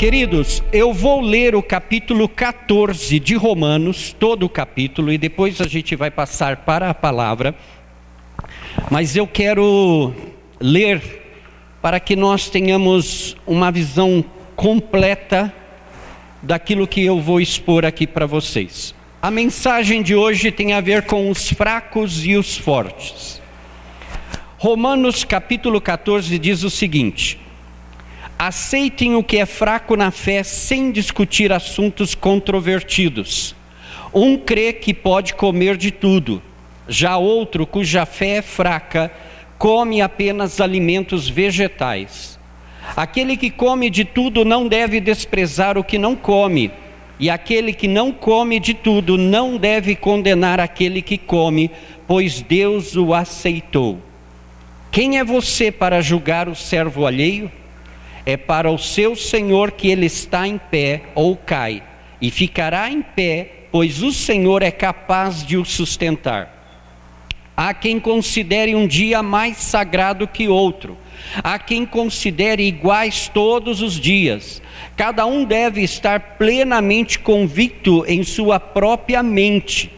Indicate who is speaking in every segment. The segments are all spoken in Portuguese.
Speaker 1: Queridos, eu vou ler o capítulo 14 de Romanos, todo o capítulo, e depois a gente vai passar para a palavra. Mas eu quero ler para que nós tenhamos uma visão completa daquilo que eu vou expor aqui para vocês. A mensagem de hoje tem a ver com os fracos e os fortes. Romanos capítulo 14 diz o seguinte: aceitem o que é fraco na fé sem discutir assuntos controvertidos. Um crê que pode comer de tudo, já outro, cuja fé é fraca, come apenas alimentos vegetais. Aquele que come de tudo não deve desprezar o que não come, e aquele que não come de tudo não deve condenar aquele que come, pois Deus o aceitou. Quem é você para julgar o servo alheio? É para o seu senhor que ele está em pé ou cai, e ficará em pé, pois o Senhor é capaz de o sustentar. Há quem considere um dia mais sagrado que outro, há quem considere iguais todos os dias. Cada um deve estar plenamente convicto em sua própria mente.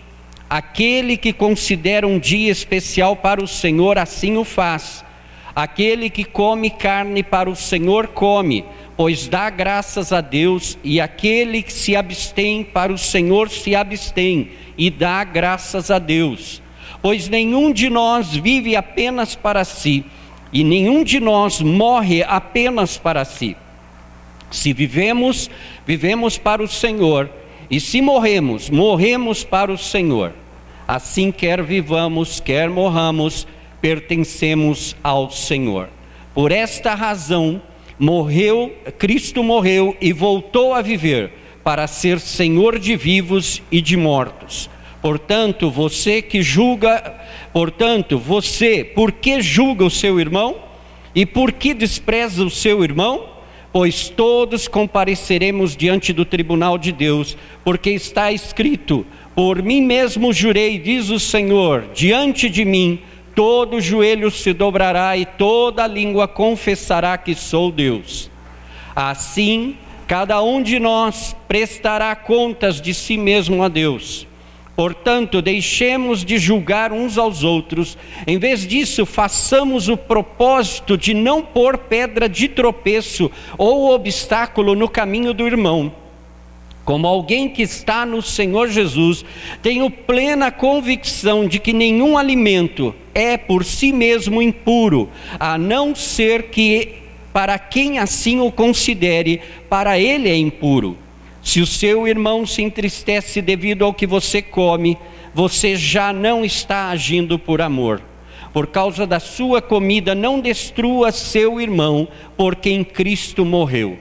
Speaker 1: Aquele que considera um dia especial para o Senhor, assim o faz Aquele que come carne para o Senhor come, pois dá graças a Deus, e aquele que se abstém para o Senhor se abstém e dá graças a Deus. Pois nenhum de nós vive apenas para si, e nenhum de nós morre apenas para si. Se vivemos, vivemos para o Senhor, e se morremos, morremos para o Senhor. Assim, quer vivamos, quer morramos, pertencemos ao Senhor. Por esta razão, morreu, Cristo morreu e voltou a viver para ser Senhor de vivos e de mortos. Portanto, você que julga, portanto, você, por que julga o seu irmão? E por que despreza o seu irmão? Pois todos compareceremos diante do tribunal de Deus, porque está escrito: Por mim mesmo jurei, diz o Senhor, diante de mim todo joelho se dobrará e toda língua confessará que sou Deus. Assim, cada um de nós prestará contas de si mesmo a Deus. Portanto, deixemos de julgar uns aos outros, em vez disso, façamos o propósito de não pôr pedra de tropeço ou obstáculo no caminho do irmão como alguém que está no Senhor Jesus, tenho plena convicção de que nenhum alimento é por si mesmo impuro, a não ser que para quem assim o considere, para ele é impuro. Se o seu irmão se entristece devido ao que você come, você já não está agindo por amor. Por causa da sua comida, não destrua seu irmão, por quem Cristo morreu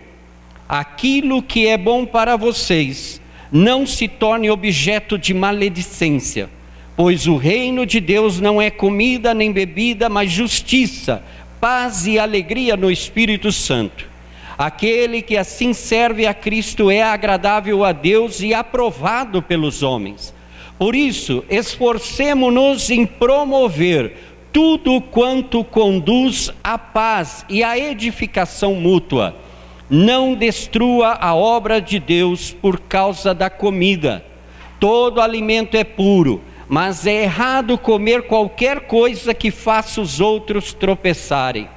Speaker 1: aquilo que é bom para vocês não se torne objeto de maledicência, pois o reino de Deus não é comida nem bebida, mas justiça, paz e alegria no Espírito Santo. Aquele que assim serve a Cristo é agradável a Deus e aprovado pelos homens. Por isso, esforcemo-nos em promover tudo quanto conduz à paz e à edificação mútua não destrua a obra de Deus por causa da comida. Todo alimento é puro, mas é errado comer qualquer coisa que faça os outros tropeçarem.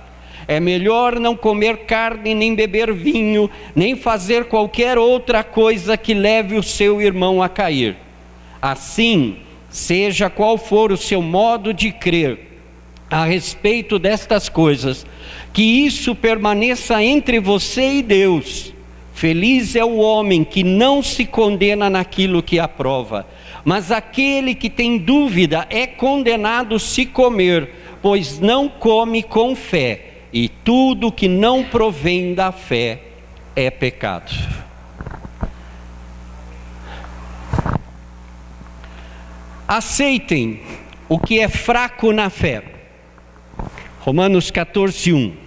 Speaker 1: É melhor não comer carne, nem beber vinho, nem fazer qualquer outra coisa que leve o seu irmão a cair. Assim, seja qual for o seu modo de crer a respeito destas coisas, que isso permaneça entre você e Deus. Feliz é o homem que não se condena naquilo que aprova, mas aquele que tem dúvida é condenado se comer, pois não come com fé, e tudo que não provém da fé é pecado. Aceitem o que é fraco na fé. Romanos 14, 1.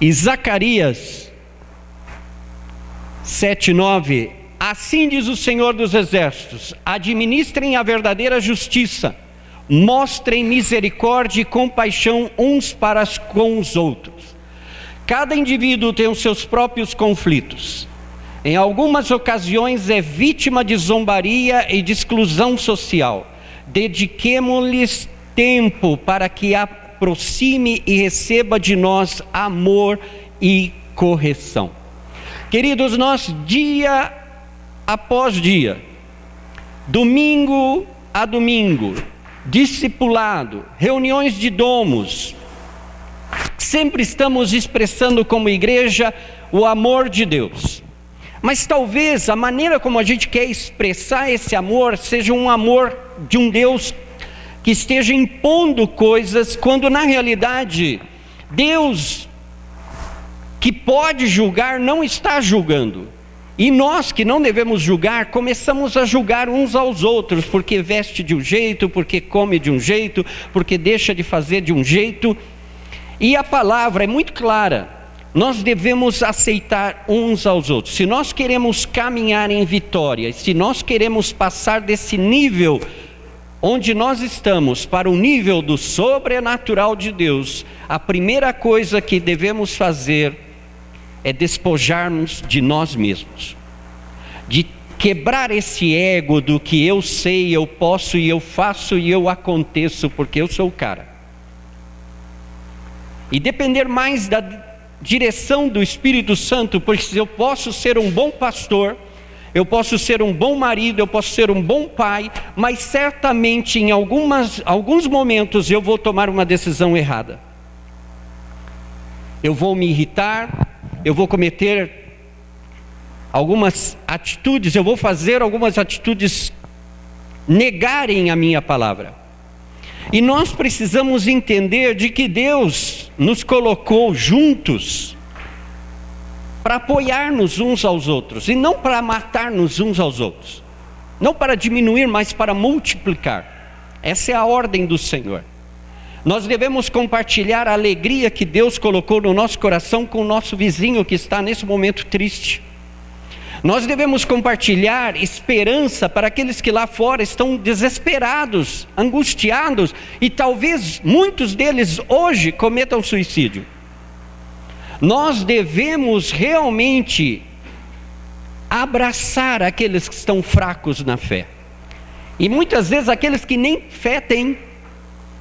Speaker 1: E Zacarias 7:9 Assim diz o Senhor dos Exércitos: administrem a verdadeira justiça, mostrem misericórdia e compaixão uns para com os outros. Cada indivíduo tem os seus próprios conflitos. Em algumas ocasiões é vítima de zombaria e de exclusão social. Dediquemos-lhes tempo para que aproxime e receba de nós amor e correção. Queridos, nós dia após dia, domingo a domingo, discipulado, reuniões de domos, sempre estamos expressando como igreja o amor de Deus. Mas talvez a maneira como a gente quer expressar esse amor seja um amor de um Deus que esteja impondo coisas, quando na realidade Deus que pode julgar não está julgando. E nós que não devemos julgar, começamos a julgar uns aos outros, porque veste de um jeito, porque come de um jeito, porque deixa de fazer de um jeito. E a palavra é muito clara nós devemos aceitar uns aos outros. Se nós queremos caminhar em vitória, se nós queremos passar desse nível onde nós estamos para o nível do sobrenatural de Deus, a primeira coisa que devemos fazer é despojarmos de nós mesmos, de quebrar esse ego do que eu sei, eu posso e eu faço e eu aconteço porque eu sou o cara. E depender mais da direção do Espírito Santo, porque eu posso ser um bom pastor, eu posso ser um bom marido, eu posso ser um bom pai, mas certamente em algumas, alguns momentos eu vou tomar uma decisão errada. Eu vou me irritar, eu vou cometer algumas atitudes, eu vou fazer algumas atitudes negarem a minha palavra. E nós precisamos entender de que Deus nos colocou juntos para apoiar-nos uns aos outros e não para matar-nos uns aos outros. Não para diminuir, mas para multiplicar. Essa é a ordem do Senhor. Nós devemos compartilhar a alegria que Deus colocou no nosso coração com o nosso vizinho que está nesse momento triste. Nós devemos compartilhar esperança para aqueles que lá fora estão desesperados, angustiados e talvez muitos deles hoje cometam suicídio. Nós devemos realmente abraçar aqueles que estão fracos na fé. E muitas vezes aqueles que nem fé têm.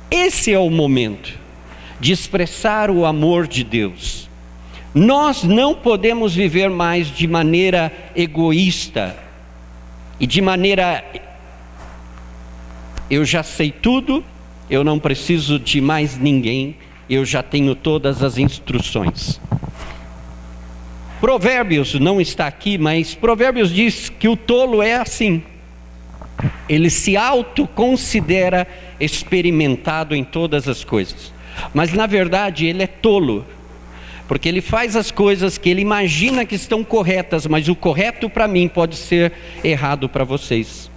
Speaker 1: Esse é o momento de expressar o amor de Deus nós não podemos viver mais de maneira egoísta e de maneira eu já sei tudo, eu não preciso de mais ninguém, eu já tenho todas as instruções. Provérbios não está aqui, mas Provérbios diz que o tolo é assim. Ele se autoconsidera experimentado em todas as coisas. Mas na verdade ele é tolo, porque ele faz as coisas que ele imagina que estão corretas, mas o correto para mim pode ser errado para vocês.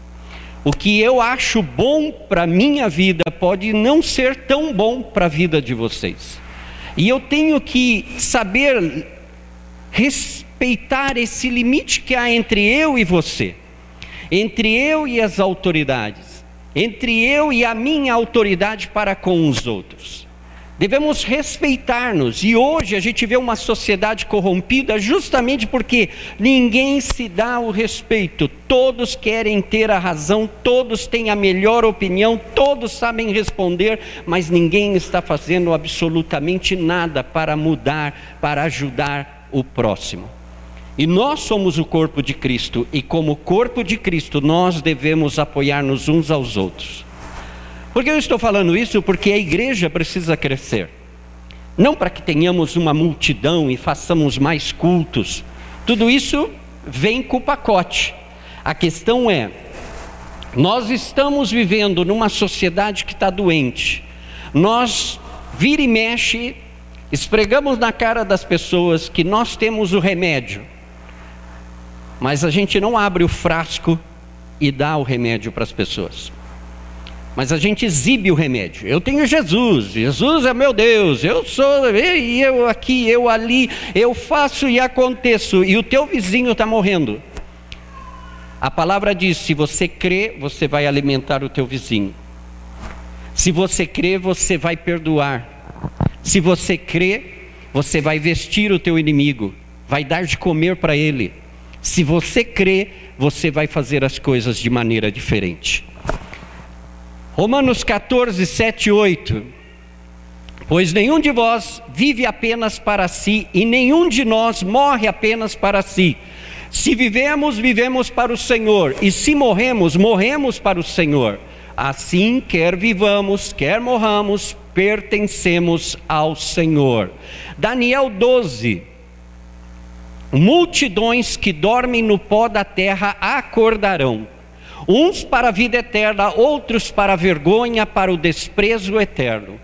Speaker 1: O que eu acho bom para minha vida pode não ser tão bom para a vida de vocês. E eu tenho que saber respeitar esse limite que há entre eu e você, entre eu e as autoridades, entre eu e a minha autoridade para com os outros. Devemos respeitar-nos. E hoje a gente vê uma sociedade corrompida justamente porque ninguém se dá o respeito. Todos querem ter a razão, todos têm a melhor opinião, todos sabem responder, mas ninguém está fazendo absolutamente nada para mudar, para ajudar o próximo. E nós somos o corpo de Cristo, e como corpo de Cristo, nós devemos apoiar-nos uns aos outros. Por que eu estou falando isso? Porque a igreja precisa crescer. Não para que tenhamos uma multidão e façamos mais cultos. Tudo isso vem com o pacote. A questão é: nós estamos vivendo numa sociedade que está doente. Nós, vira e mexe, esfregamos na cara das pessoas que nós temos o remédio, mas a gente não abre o frasco e dá o remédio para as pessoas. Mas a gente exibe o remédio. Eu tenho Jesus, Jesus é meu Deus, eu sou, e eu aqui, eu ali, eu faço e aconteço, e o teu vizinho está morrendo. A palavra diz: se você crê, você vai alimentar o teu vizinho. Se você crê, você vai perdoar. Se você crê, você vai vestir o teu inimigo, vai dar de comer para ele. Se você crê, você vai fazer as coisas de maneira diferente. Romanos 14, 7 e 8. Pois nenhum de vós vive apenas para si, e nenhum de nós morre apenas para si. Se vivemos, vivemos para o Senhor, e se morremos, morremos para o Senhor. Assim, quer vivamos, quer morramos, pertencemos ao Senhor. Daniel 12. Multidões que dormem no pó da terra acordarão, uns para a vida eterna, outros para a vergonha, para o desprezo eterno.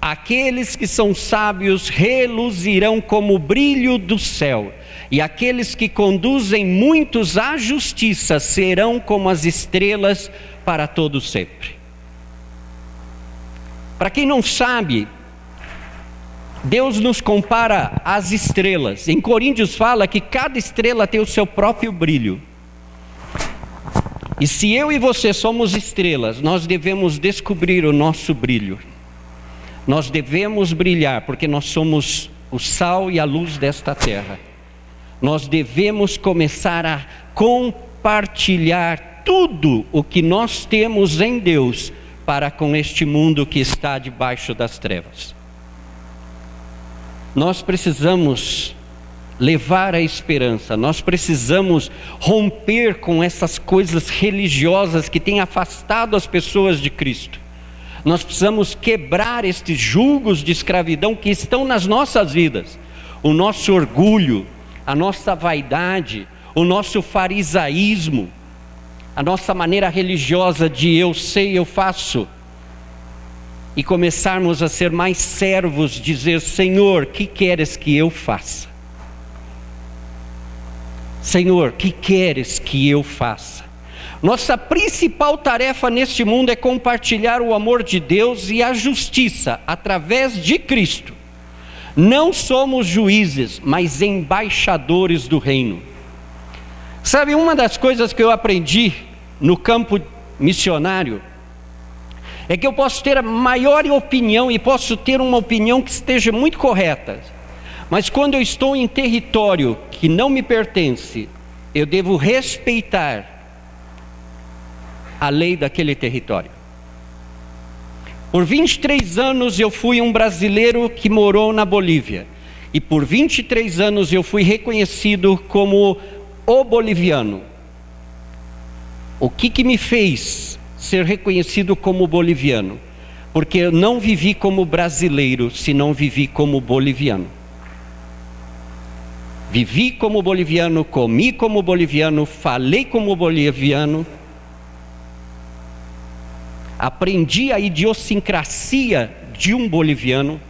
Speaker 1: Aqueles que são sábios reluzirão como o brilho do céu, e aqueles que conduzem muitos à justiça serão como as estrelas para todo sempre. Para quem não sabe, Deus nos compara às estrelas. Em Coríntios fala que cada estrela tem o seu próprio brilho. E se eu e você somos estrelas, nós devemos descobrir o nosso brilho. Nós devemos brilhar, porque nós somos o sal e a luz desta terra. Nós devemos começar a compartilhar tudo o que nós temos em Deus para com este mundo que está debaixo das trevas. Nós precisamos levar a esperança, nós precisamos romper com essas coisas religiosas que têm afastado as pessoas de Cristo. Nós precisamos quebrar estes julgos de escravidão que estão nas nossas vidas. O nosso orgulho, a nossa vaidade, o nosso farisaísmo, a nossa maneira religiosa de eu sei, eu faço, e começarmos a ser mais servos, dizer: Senhor, que queres que eu faça? Senhor, que queres que eu faça? Nossa principal tarefa neste mundo é compartilhar o amor de Deus e a justiça através de Cristo. Não somos juízes, mas embaixadores do reino. Sabe, uma das coisas que eu aprendi no campo missionário, é que eu posso ter a maior opinião e posso ter uma opinião que esteja muito correta, mas quando eu estou em território que não me pertence, eu devo respeitar a lei daquele território. Por 23 anos eu fui um brasileiro que morou na Bolívia. E por 23 anos eu fui reconhecido como o boliviano. O que, que me fez ser reconhecido como boliviano? Porque eu não vivi como brasileiro, senão vivi como boliviano. Vivi como boliviano, comi como boliviano, falei como boliviano, aprendi a idiosincrasia de um boliviano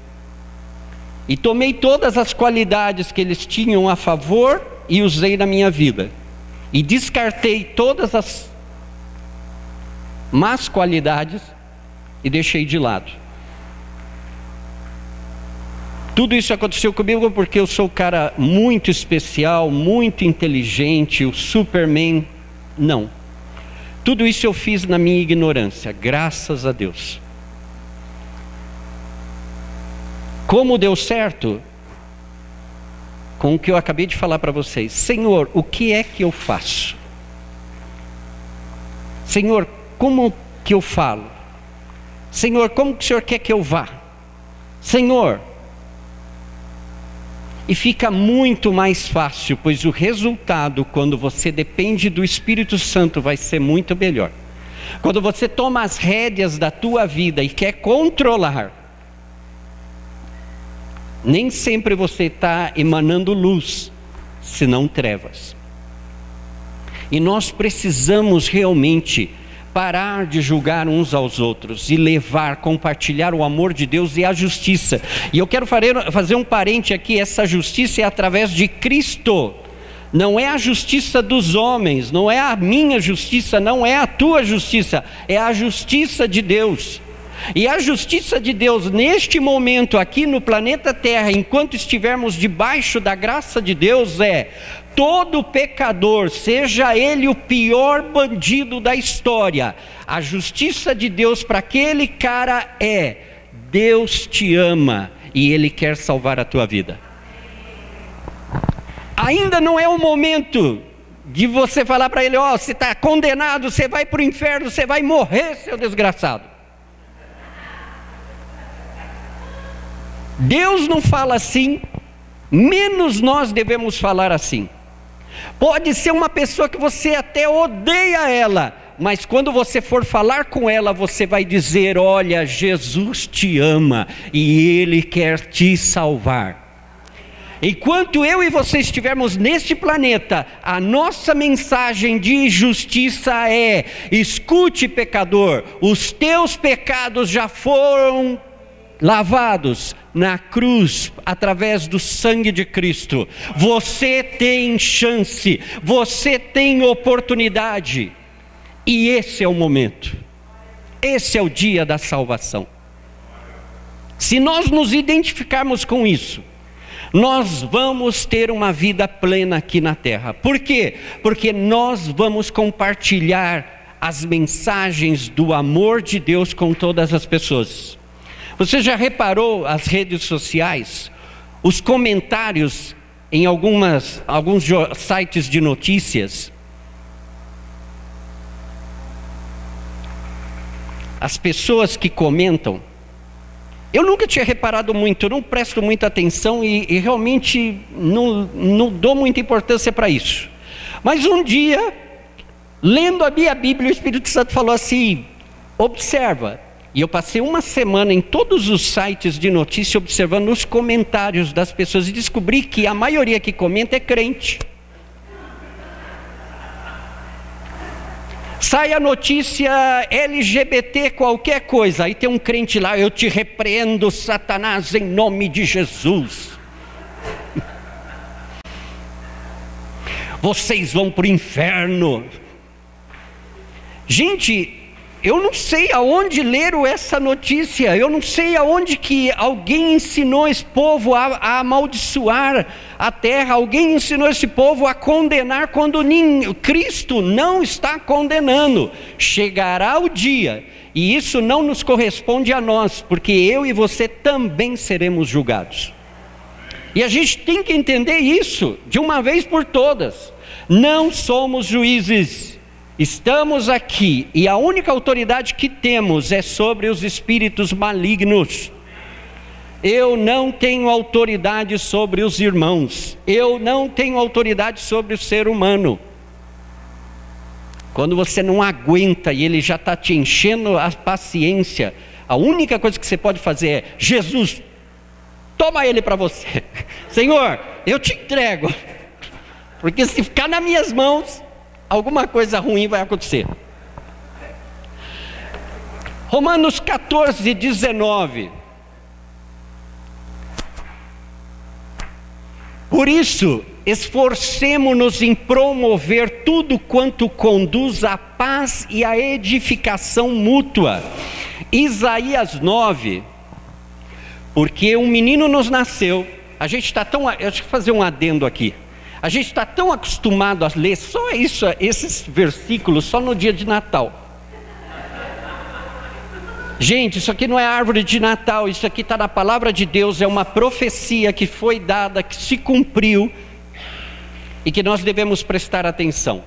Speaker 1: e tomei todas as qualidades que eles tinham a favor e usei na minha vida. E descartei todas as más qualidades e deixei de lado. Tudo isso aconteceu comigo porque eu sou um cara muito especial, muito inteligente, o Superman. Não. Tudo isso eu fiz na minha ignorância, graças a Deus. Como deu certo? Com o que eu acabei de falar para vocês. Senhor, o que é que eu faço? Senhor, como que eu falo? Senhor, como que o Senhor quer que eu vá? Senhor, e fica muito mais fácil, pois o resultado, quando você depende do Espírito Santo, vai ser muito melhor. Quando você toma as rédeas da tua vida e quer controlar, nem sempre você está emanando luz, senão trevas. E nós precisamos realmente parar de julgar uns aos outros e levar, compartilhar o amor de Deus e a justiça. E eu quero fazer um parente aqui: essa justiça é através de Cristo. Não é a justiça dos homens, não é a minha justiça, não é a tua justiça, é a justiça de Deus. E a justiça de Deus neste momento aqui no planeta Terra, enquanto estivermos debaixo da graça de Deus, é todo pecador, seja ele o pior bandido da história, a justiça de Deus para aquele cara é: Deus te ama e Ele quer salvar a tua vida. Ainda não é o momento de você falar para Ele: Ó, oh, você está condenado, você vai para o inferno, você vai morrer, seu desgraçado. Deus não fala assim, menos nós devemos falar assim. Pode ser uma pessoa que você até odeia ela, mas quando você for falar com ela, você vai dizer: Olha, Jesus te ama e Ele quer te salvar. Enquanto eu e você estivermos neste planeta, a nossa mensagem de justiça é: escute, pecador, os teus pecados já foram lavados na cruz através do sangue de Cristo. Você tem chance, você tem oportunidade. E esse é o momento, esse é o dia da salvação. Se nós nos identificarmos com isso, nós vamos ter uma vida plena aqui na terra. Por quê? Porque nós vamos compartilhar as mensagens do amor de Deus com todas as pessoas. Você já reparou as redes sociais, os comentários em algumas, alguns sites de notícias? as pessoas que comentam, eu nunca tinha reparado muito, não presto muita atenção e, e realmente não, não dou muita importância para isso. Mas um dia, lendo a minha Bíblia, o Espírito Santo falou assim: observa. E eu passei uma semana em todos os sites de notícia observando os comentários das pessoas e descobri que a maioria que comenta é crente. Sai a notícia LGBT, qualquer coisa, aí tem um crente lá, eu te repreendo, Satanás, em nome de Jesus. Vocês vão para o inferno. Gente, eu não sei aonde leram essa notícia, eu não sei aonde que alguém ensinou esse povo a, a amaldiçoar a terra, alguém ensinou esse povo a condenar quando Cristo não está condenando. Chegará o dia, e isso não nos corresponde a nós, porque eu e você também seremos julgados. E a gente tem que entender isso de uma vez por todas. Não somos juízes Estamos aqui e a única autoridade que temos é sobre os espíritos malignos. Eu não tenho autoridade sobre os irmãos, eu não tenho autoridade sobre o ser humano. Quando você não aguenta e ele já está te enchendo a paciência, a única coisa que você pode fazer é: Jesus, toma ele para você. Senhor, eu te entrego, porque se ficar nas minhas mãos, alguma coisa ruim vai acontecer. Romanos 14, 19. Por isso, esforcemo-nos em promover tudo quanto conduz à paz e à edificação mútua. Isaías 9. Porque um menino nos nasceu. A gente está tão. Deixa eu fazer um adendo aqui. A gente está tão acostumado a ler só isso, esses versículos só no dia de Natal. Gente, isso aqui não é árvore de Natal, isso aqui está na palavra de Deus, é uma profecia que foi dada, que se cumpriu e que nós devemos prestar atenção.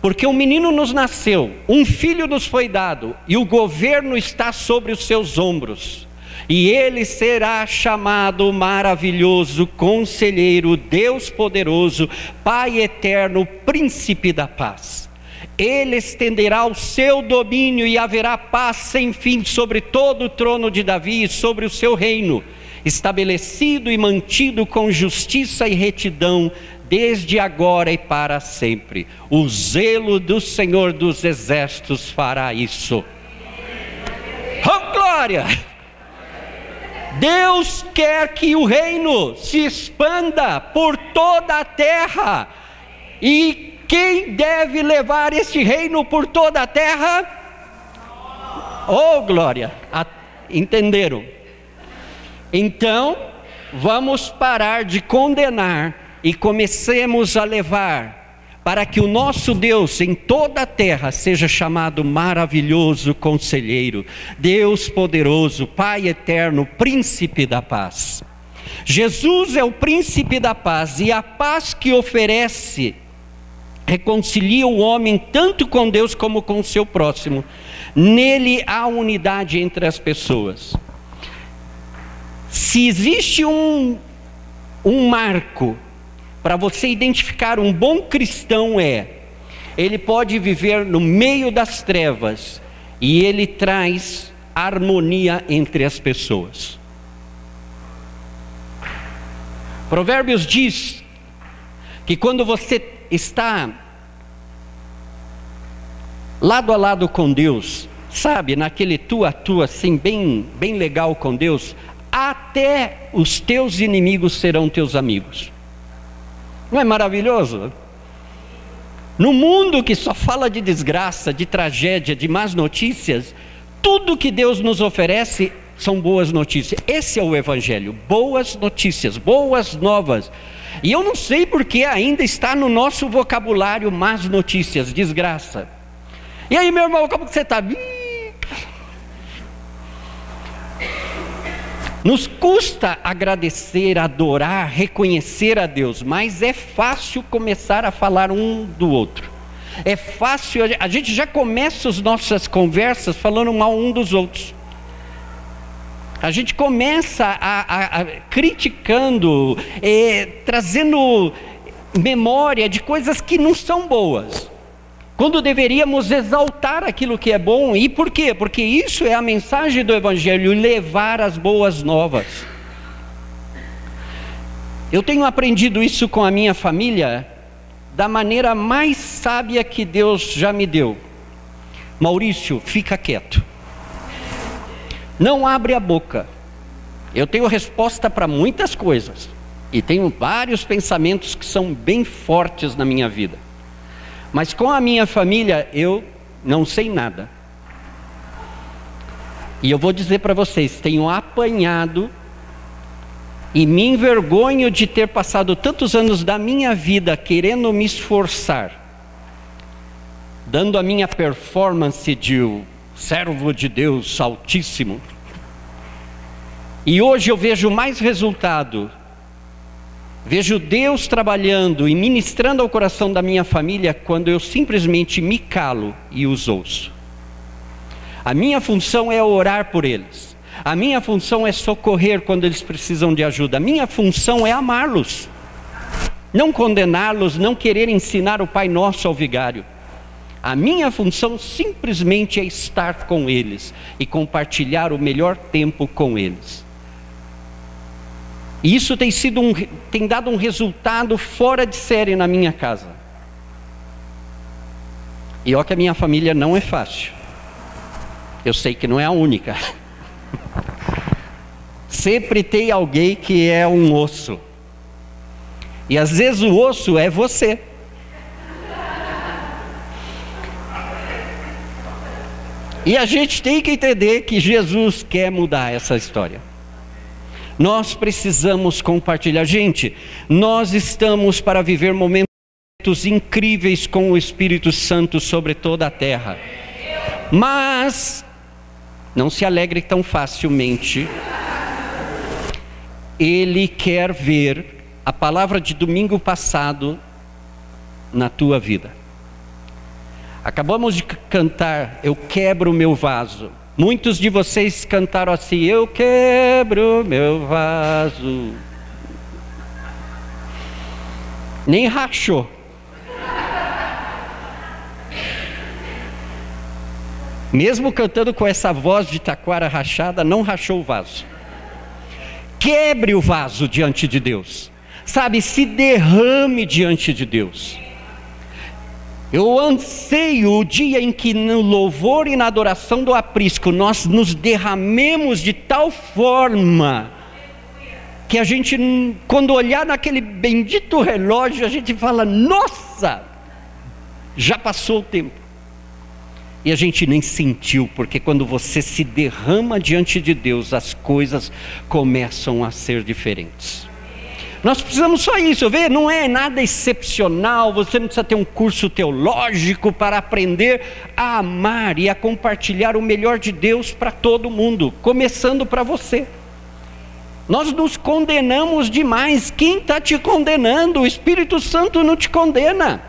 Speaker 1: Porque um menino nos nasceu, um filho nos foi dado e o governo está sobre os seus ombros e ele será chamado maravilhoso, conselheiro, Deus poderoso, Pai eterno, príncipe da paz. Ele estenderá o seu domínio e haverá paz sem fim sobre todo o trono de Davi e sobre o seu reino, estabelecido e mantido com justiça e retidão desde agora e para sempre. O zelo do Senhor dos exércitos fará isso. Oh, glória! Deus quer que o reino se expanda por toda a terra. E quem deve levar esse reino por toda a terra? Oh, glória! Entenderam? Então, vamos parar de condenar e comecemos a levar para que o nosso Deus em toda a terra seja chamado maravilhoso conselheiro, Deus poderoso, Pai eterno, príncipe da paz. Jesus é o príncipe da paz e a paz que oferece reconcilia o homem tanto com Deus como com o seu próximo. Nele há unidade entre as pessoas. Se existe um, um marco para você identificar um bom cristão é, ele pode viver no meio das trevas e ele traz harmonia entre as pessoas. Provérbios diz que quando você está lado a lado com Deus, sabe, naquele tu a tu assim bem bem legal com Deus, até os teus inimigos serão teus amigos. Não é maravilhoso? No mundo que só fala de desgraça, de tragédia, de más notícias, tudo que Deus nos oferece são boas notícias. Esse é o Evangelho: boas notícias, boas novas. E eu não sei porque ainda está no nosso vocabulário más notícias, desgraça. E aí, meu irmão, como que você está? Nos custa agradecer, adorar, reconhecer a Deus, mas é fácil começar a falar um do outro. É fácil, a gente já começa as nossas conversas falando mal um dos outros. A gente começa a, a, a criticando, é, trazendo memória de coisas que não são boas quando deveríamos exaltar aquilo que é bom. E por quê? Porque isso é a mensagem do Evangelho levar as boas novas. Eu tenho aprendido isso com a minha família da maneira mais sábia que Deus já me deu. Maurício, fica quieto. Não abre a boca. Eu tenho resposta para muitas coisas. E tenho vários pensamentos que são bem fortes na minha vida. Mas com a minha família eu não sei nada. E eu vou dizer para vocês: tenho apanhado e me envergonho de ter passado tantos anos da minha vida querendo me esforçar, dando a minha performance de servo de Deus Altíssimo. E hoje eu vejo mais resultado Vejo Deus trabalhando e ministrando ao coração da minha família quando eu simplesmente me calo e os ouço. A minha função é orar por eles. A minha função é socorrer quando eles precisam de ajuda. A minha função é amá-los. Não condená-los, não querer ensinar o Pai Nosso ao vigário. A minha função simplesmente é estar com eles e compartilhar o melhor tempo com eles. E isso tem, sido um, tem dado um resultado fora de série na minha casa. E ó que a minha família não é fácil. Eu sei que não é a única. Sempre tem alguém que é um osso. E às vezes o osso é você. E a gente tem que entender que Jesus quer mudar essa história. Nós precisamos compartilhar. Gente, nós estamos para viver momentos incríveis com o Espírito Santo sobre toda a terra. Mas não se alegre tão facilmente. Ele quer ver a palavra de domingo passado na tua vida. Acabamos de cantar Eu quebro o meu vaso. Muitos de vocês cantaram assim: Eu quebro meu vaso. Nem rachou. Mesmo cantando com essa voz de taquara rachada, não rachou o vaso. Quebre o vaso diante de Deus. Sabe, se derrame diante de Deus. Eu anseio o dia em que no louvor e na adoração do aprisco nós nos derramemos de tal forma que a gente, quando olhar naquele bendito relógio, a gente fala: Nossa, já passou o tempo. E a gente nem sentiu, porque quando você se derrama diante de Deus, as coisas começam a ser diferentes. Nós precisamos só isso, ver, não é nada excepcional, você não precisa ter um curso teológico para aprender a amar e a compartilhar o melhor de Deus para todo mundo, começando para você. Nós nos condenamos demais. Quem está te condenando? O Espírito Santo não te condena.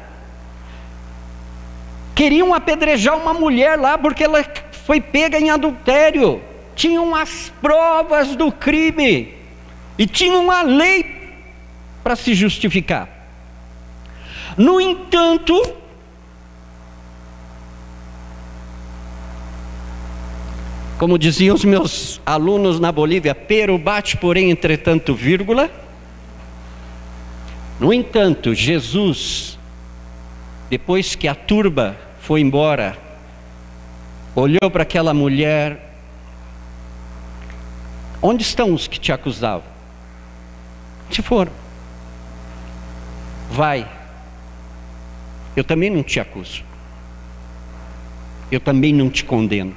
Speaker 1: Queriam apedrejar uma mulher lá porque ela foi pega em adultério. Tinham as provas do crime e tinham a lei para se justificar. No entanto, como diziam os meus alunos na Bolívia, pero bate, porém, entretanto, vírgula. No entanto, Jesus, depois que a turba foi embora, olhou para aquela mulher: Onde estão os que te acusavam? Se foram vai. Eu também não te acuso. Eu também não te condeno.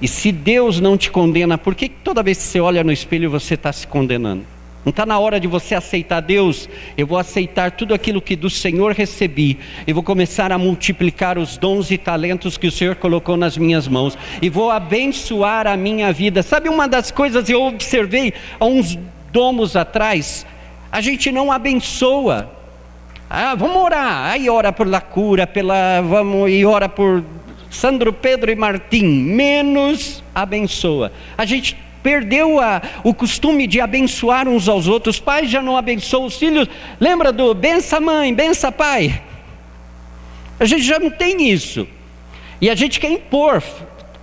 Speaker 1: E se Deus não te condena, por que toda vez que você olha no espelho você está se condenando? Não está na hora de você aceitar Deus? Eu vou aceitar tudo aquilo que do Senhor recebi. E vou começar a multiplicar os dons e talentos que o Senhor colocou nas minhas mãos. E vou abençoar a minha vida. Sabe uma das coisas que eu observei há uns domos atrás? A gente não abençoa. Ah, vamos orar. Aí ora por cura, pela, vamos e ora por Sandro, Pedro e Martim. Menos abençoa. A gente perdeu a, o costume de abençoar uns aos outros. Pais já não abençoam os filhos. Lembra do bença mãe, bença pai? A gente já não tem isso. E a gente quer impor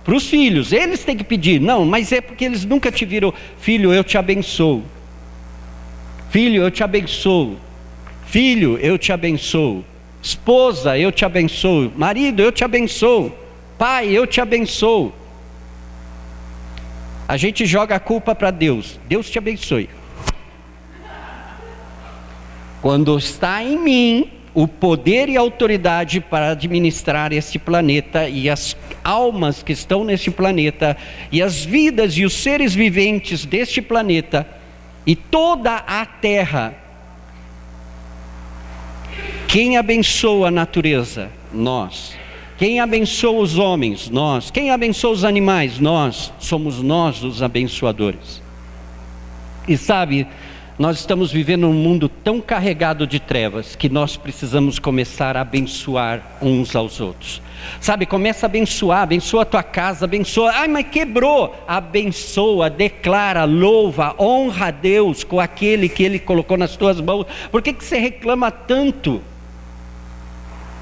Speaker 1: para os filhos. Eles têm que pedir. Não, mas é porque eles nunca te viram, filho, eu te abençoo. Filho, eu te abençoo. Filho, eu te abençoo. Esposa, eu te abençoo. Marido, eu te abençoo. Pai, eu te abençoo. A gente joga a culpa para Deus. Deus te abençoe. Quando está em mim o poder e a autoridade para administrar este planeta e as almas que estão neste planeta e as vidas e os seres viventes deste planeta, e toda a terra. Quem abençoa a natureza? Nós. Quem abençoa os homens? Nós. Quem abençoa os animais? Nós. Somos nós os abençoadores. E sabe, nós estamos vivendo um mundo tão carregado de trevas que nós precisamos começar a abençoar uns aos outros. Sabe, começa a abençoar, abençoa a tua casa, abençoa. Ai, mas quebrou. Abençoa, declara, louva, honra a Deus com aquele que Ele colocou nas tuas mãos. Por que, que você reclama tanto?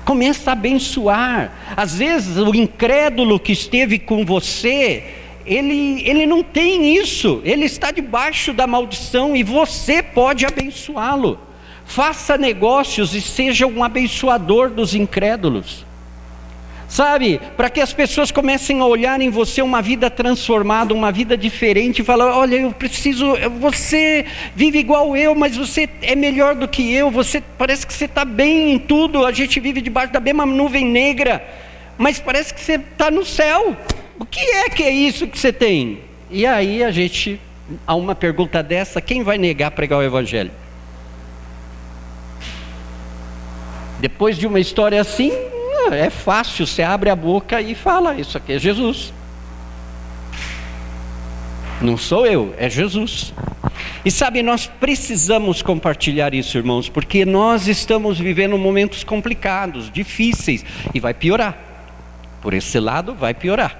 Speaker 1: Começa a abençoar. Às vezes o incrédulo que esteve com você, ele, ele não tem isso, ele está debaixo da maldição e você pode abençoá-lo. Faça negócios e seja um abençoador dos incrédulos. Sabe, para que as pessoas comecem a olhar em você uma vida transformada, uma vida diferente, e falar: olha, eu preciso, você vive igual eu, mas você é melhor do que eu, você parece que você está bem em tudo, a gente vive debaixo da mesma nuvem negra, mas parece que você está no céu. O que é que é isso que você tem? E aí a gente, a uma pergunta dessa, quem vai negar pregar o Evangelho? Depois de uma história assim, é fácil, você abre a boca e fala: Isso aqui é Jesus. Não sou eu, é Jesus. E sabe, nós precisamos compartilhar isso, irmãos, porque nós estamos vivendo momentos complicados, difíceis, e vai piorar. Por esse lado, vai piorar.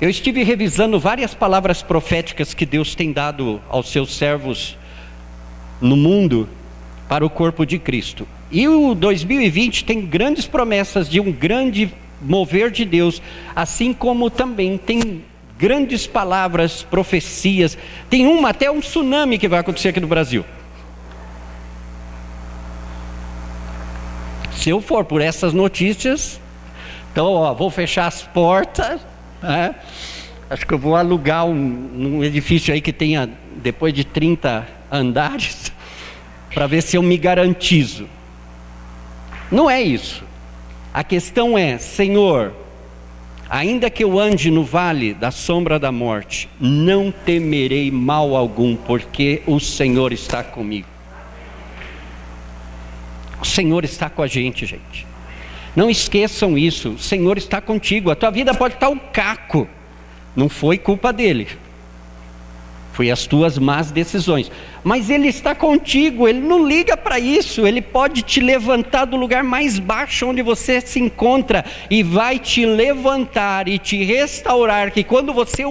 Speaker 1: Eu estive revisando várias palavras proféticas que Deus tem dado aos seus servos no mundo para o corpo de Cristo. E o 2020 tem grandes promessas de um grande mover de Deus, assim como também tem grandes palavras, profecias. Tem uma até um tsunami que vai acontecer aqui no Brasil. Se eu for por essas notícias, então ó, vou fechar as portas é? Acho que eu vou alugar um, um edifício aí que tenha depois de 30 andares, para ver se eu me garantizo. Não é isso. A questão é, Senhor, Ainda que eu ande no vale da sombra da morte, não temerei mal algum, porque o Senhor está comigo. O Senhor está com a gente, gente. Não esqueçam isso. O Senhor está contigo. A tua vida pode estar um caco. Não foi culpa dele. Foi as tuas más decisões. Mas Ele está contigo, Ele não liga para isso. Ele pode te levantar do lugar mais baixo onde você se encontra e vai te levantar e te restaurar. Que quando você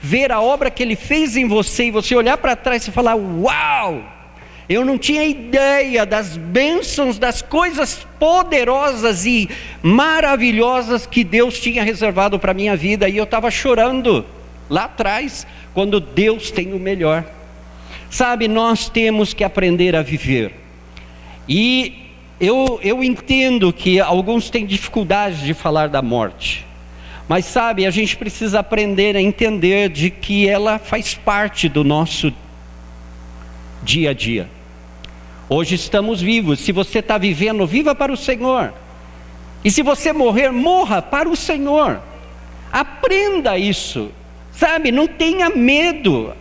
Speaker 1: ver a obra que Ele fez em você e você olhar para trás e falar: Uau! Eu não tinha ideia das bênçãos, das coisas poderosas e maravilhosas que Deus tinha reservado para a minha vida, e eu estava chorando lá atrás quando Deus tem o melhor. Sabe, nós temos que aprender a viver. E eu, eu entendo que alguns têm dificuldade de falar da morte. Mas sabe, a gente precisa aprender a entender de que ela faz parte do nosso dia a dia. Hoje estamos vivos. Se você está vivendo, viva para o Senhor. E se você morrer, morra para o Senhor. Aprenda isso. Sabe, não tenha medo.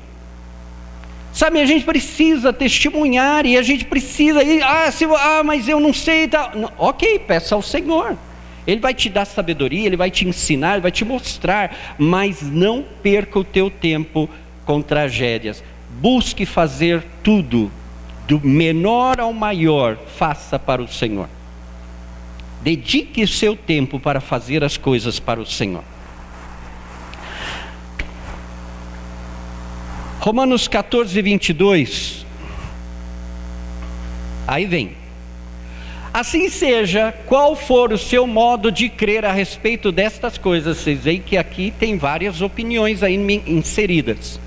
Speaker 1: Sabe, a gente precisa testemunhar e a gente precisa ir, ah, se, ah mas eu não sei. Tá. Ok, peça ao Senhor. Ele vai te dar sabedoria, ele vai te ensinar, ele vai te mostrar, mas não perca o teu tempo com tragédias. Busque fazer tudo, do menor ao maior, faça para o Senhor. Dedique o seu tempo para fazer as coisas para o Senhor. Romanos 14, 22. Aí vem. Assim seja, qual for o seu modo de crer a respeito destas coisas, vocês veem que aqui tem várias opiniões aí inseridas.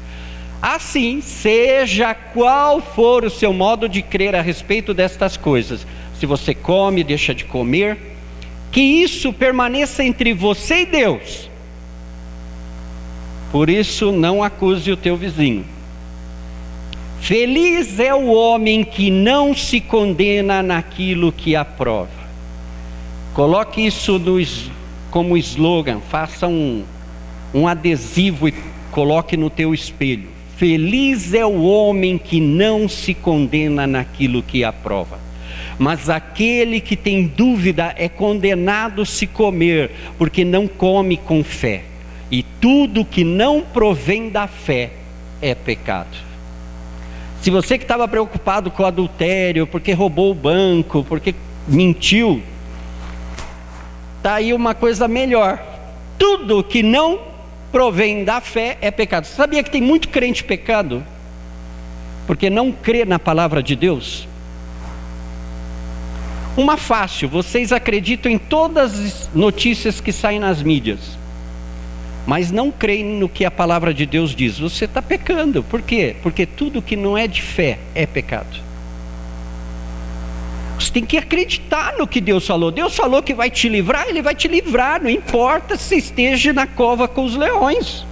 Speaker 1: Assim, seja qual for o seu modo de crer a respeito destas coisas, se você come, deixa de comer, que isso permaneça entre você e Deus. Por isso, não acuse o teu vizinho. Feliz é o homem que não se condena naquilo que aprova. Coloque isso como slogan, faça um, um adesivo e coloque no teu espelho. Feliz é o homem que não se condena naquilo que aprova. Mas aquele que tem dúvida é condenado se comer, porque não come com fé. E tudo que não provém da fé é pecado. Se você que estava preocupado com o adultério, porque roubou o banco, porque mentiu, tá aí uma coisa melhor. Tudo que não provém da fé é pecado. Você sabia que tem muito crente pecado? Porque não crê na palavra de Deus? Uma fácil, vocês acreditam em todas as notícias que saem nas mídias mas não creem no que a palavra de Deus diz, você está pecando. Por quê? Porque tudo que não é de fé é pecado. Você tem que acreditar no que Deus falou. Deus falou que vai te livrar, Ele vai te livrar, não importa se esteja na cova com os leões.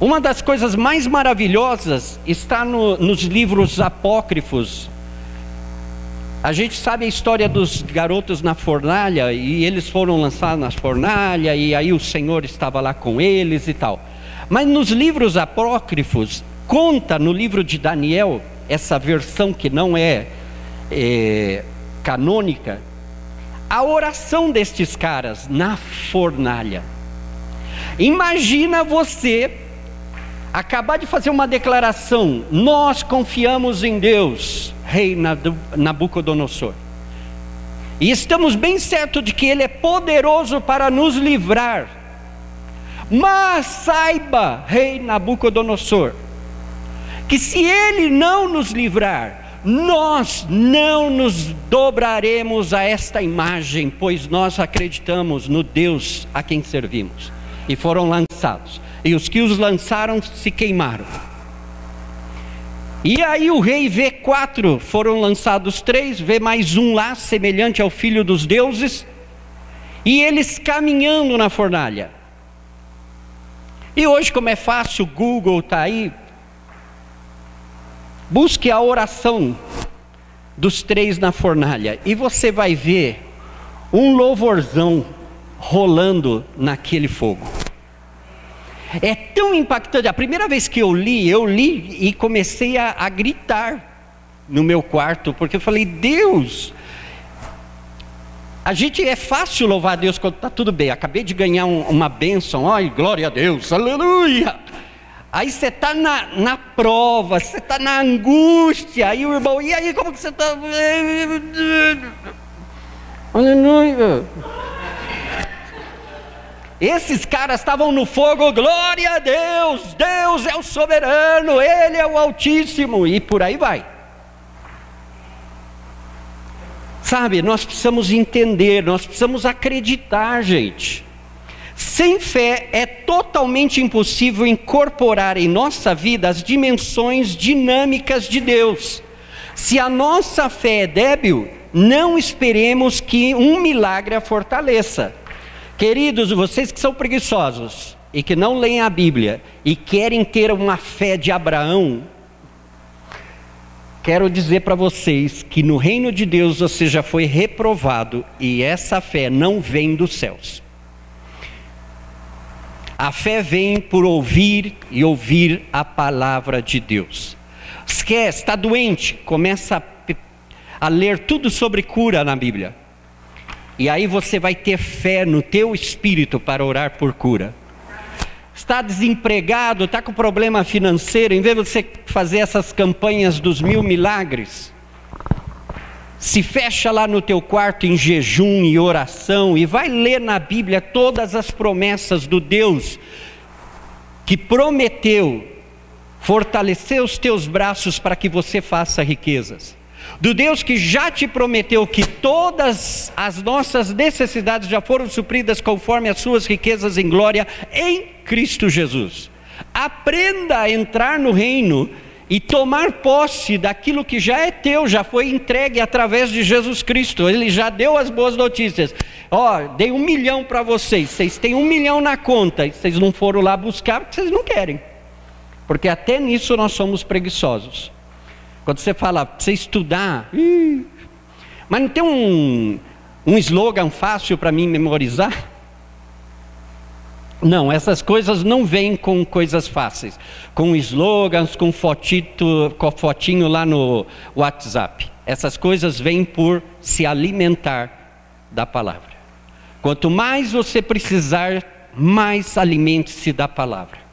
Speaker 1: Uma das coisas mais maravilhosas está no, nos livros apócrifos a gente sabe a história dos garotos na fornalha e eles foram lançados na fornalha e aí o Senhor estava lá com eles e tal. Mas nos livros apócrifos, conta no livro de Daniel, essa versão que não é, é canônica, a oração destes caras na fornalha. Imagina você acabar de fazer uma declaração: nós confiamos em Deus rei Nabucodonosor. E estamos bem certos de que ele é poderoso para nos livrar. Mas saiba, rei Nabucodonosor, que se ele não nos livrar, nós não nos dobraremos a esta imagem, pois nós acreditamos no Deus a quem servimos. E foram lançados. E os que os lançaram se queimaram. E aí o rei vê quatro, foram lançados três, vê mais um lá, semelhante ao filho dos deuses, e eles caminhando na fornalha. E hoje, como é fácil, Google está aí, busque a oração dos três na fornalha, e você vai ver um louvorzão rolando naquele fogo. É tão impactante. A primeira vez que eu li, eu li e comecei a, a gritar no meu quarto, porque eu falei: Deus, a gente é fácil louvar a Deus quando está tudo bem. Acabei de ganhar um, uma bênção, ai, glória a Deus, aleluia. Aí você está na, na prova, você está na angústia, aí o irmão, e aí como que você está? Aleluia. Esses caras estavam no fogo, glória a Deus, Deus é o soberano, Ele é o Altíssimo, e por aí vai. Sabe, nós precisamos entender, nós precisamos acreditar, gente. Sem fé é totalmente impossível incorporar em nossa vida as dimensões dinâmicas de Deus. Se a nossa fé é débil, não esperemos que um milagre a fortaleça. Queridos, vocês que são preguiçosos e que não leem a Bíblia e querem ter uma fé de Abraão, quero dizer para vocês que no reino de Deus você já foi reprovado e essa fé não vem dos céus. A fé vem por ouvir e ouvir a palavra de Deus. Esquece, está doente, começa a, a ler tudo sobre cura na Bíblia. E aí você vai ter fé no teu espírito para orar por cura está desempregado, está com problema financeiro, em vez de você fazer essas campanhas dos mil milagres, se fecha lá no teu quarto em jejum e oração e vai ler na Bíblia todas as promessas do Deus que prometeu fortalecer os teus braços para que você faça riquezas. Do Deus que já te prometeu que todas as nossas necessidades já foram supridas conforme as suas riquezas em glória em Cristo Jesus. Aprenda a entrar no reino e tomar posse daquilo que já é teu, já foi entregue através de Jesus Cristo. Ele já deu as boas notícias. Ó, oh, dei um milhão para vocês. Vocês têm um milhão na conta. E vocês não foram lá buscar porque vocês não querem. Porque até nisso nós somos preguiçosos. Quando você fala, você estudar, mas não tem um, um slogan fácil para mim memorizar? Não, essas coisas não vêm com coisas fáceis, com slogans, com fotito, com fotinho lá no WhatsApp. Essas coisas vêm por se alimentar da palavra. Quanto mais você precisar, mais alimente-se da palavra.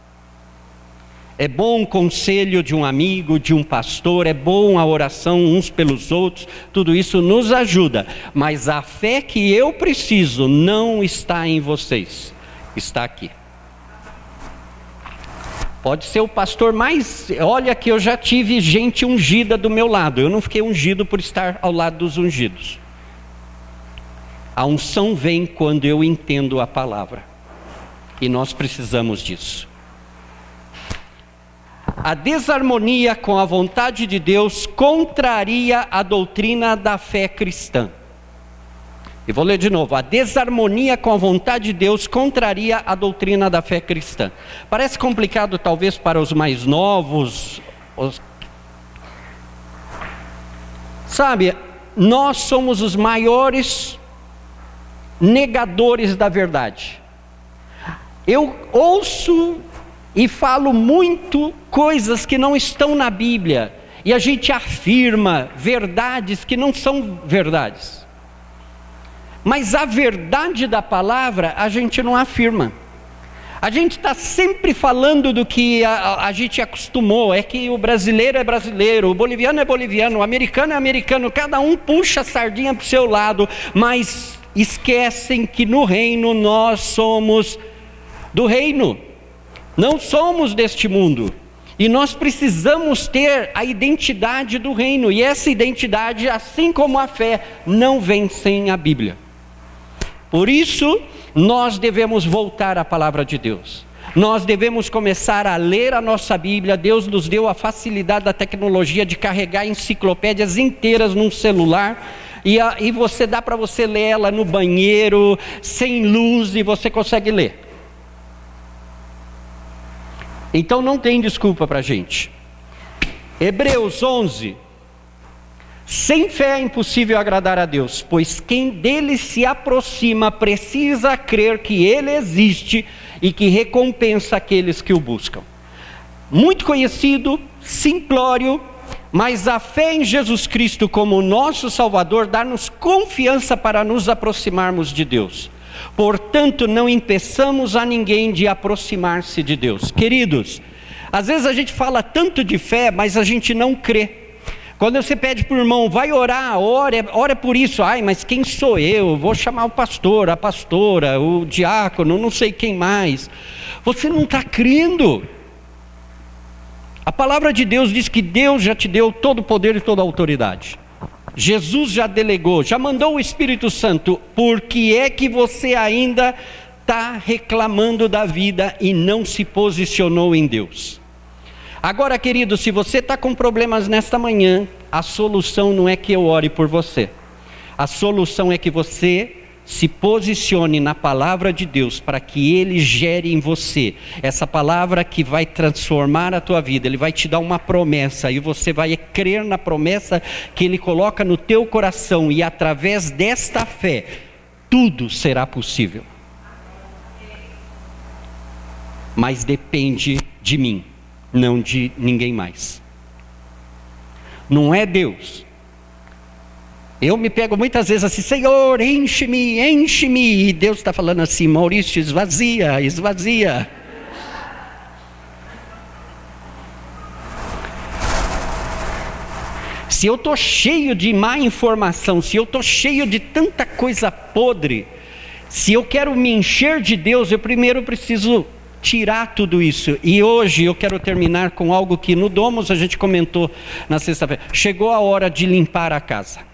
Speaker 1: É bom o conselho de um amigo, de um pastor, é bom a oração uns pelos outros, tudo isso nos ajuda, mas a fé que eu preciso não está em vocês está aqui. Pode ser o pastor mais. Olha que eu já tive gente ungida do meu lado. Eu não fiquei ungido por estar ao lado dos ungidos. A unção vem quando eu entendo a palavra. E nós precisamos disso. A desarmonia com a vontade de Deus contraria a doutrina da fé cristã. E vou ler de novo: a desarmonia com a vontade de Deus contraria a doutrina da fé cristã. Parece complicado, talvez, para os mais novos. Os... Sabe, nós somos os maiores negadores da verdade. Eu ouço e falo muito coisas que não estão na Bíblia, e a gente afirma verdades que não são verdades. Mas a verdade da palavra a gente não afirma. A gente está sempre falando do que a, a, gente acostumou, é que o brasileiro é brasileiro, o boliviano é boliviano, o americano é americano, cada um puxa a sardinha para o seu lado, mas esquecem que no reino nós somos do reino, não somos deste mundo. E nós precisamos ter a identidade do reino, e essa identidade, assim como a fé, não vem sem a Bíblia. Por isso, nós devemos voltar à palavra de Deus. Nós devemos começar a ler a nossa Bíblia. Deus nos deu a facilidade da tecnologia de carregar enciclopédias inteiras num celular. E, a, e você dá para você ler ela no banheiro, sem luz, e você consegue ler. Então não tem desculpa para a gente. Hebreus 11, Sem fé é impossível agradar a Deus, pois quem dele se aproxima precisa crer que ele existe e que recompensa aqueles que o buscam. Muito conhecido, simplório, mas a fé em Jesus Cristo como nosso Salvador dá-nos confiança para nos aproximarmos de Deus. Portanto, não impeçamos a ninguém de aproximar-se de Deus. Queridos, às vezes a gente fala tanto de fé, mas a gente não crê. Quando você pede para o irmão, vai orar, ora, ora por isso. Ai, mas quem sou eu? Vou chamar o pastor, a pastora, o diácono, não sei quem mais. Você não está crendo. A palavra de Deus diz que Deus já te deu todo o poder e toda a autoridade. Jesus já delegou, já mandou o Espírito Santo. Por que é que você ainda está reclamando da vida e não se posicionou em Deus? Agora, querido, se você está com problemas nesta manhã, a solução não é que eu ore por você. A solução é que você se posicione na palavra de Deus para que ele gere em você essa palavra que vai transformar a tua vida. Ele vai te dar uma promessa e você vai crer na promessa que ele coloca no teu coração e através desta fé tudo será possível. Mas depende de mim, não de ninguém mais. Não é Deus eu me pego muitas vezes assim, Senhor, enche-me, enche-me. E Deus está falando assim, Maurício, esvazia, esvazia. Se eu estou cheio de má informação, se eu estou cheio de tanta coisa podre, se eu quero me encher de Deus, eu primeiro preciso tirar tudo isso. E hoje eu quero terminar com algo que no Domos a gente comentou na sexta-feira. Chegou a hora de limpar a casa.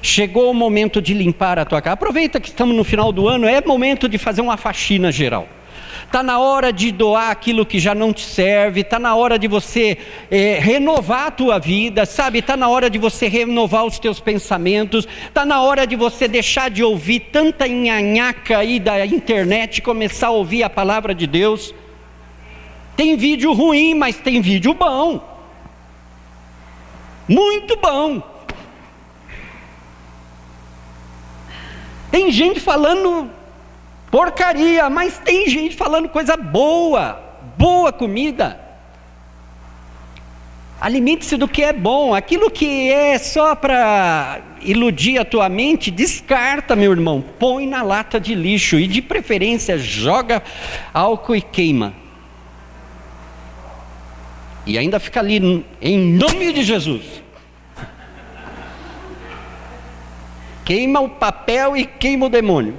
Speaker 1: Chegou o momento de limpar a tua casa. Aproveita que estamos no final do ano, é momento de fazer uma faxina geral. Está na hora de doar aquilo que já não te serve, está na hora de você é, renovar a tua vida, sabe? Está na hora de você renovar os teus pensamentos, está na hora de você deixar de ouvir tanta nhanhaca aí da internet e começar a ouvir a palavra de Deus. Tem vídeo ruim, mas tem vídeo bom. Muito bom. Tem gente falando porcaria, mas tem gente falando coisa boa, boa comida. Alimente-se do que é bom, aquilo que é só para iludir a tua mente, descarta, meu irmão, põe na lata de lixo e de preferência joga álcool e queima. E ainda fica ali, em nome de Jesus. Queima o papel e queima o demônio.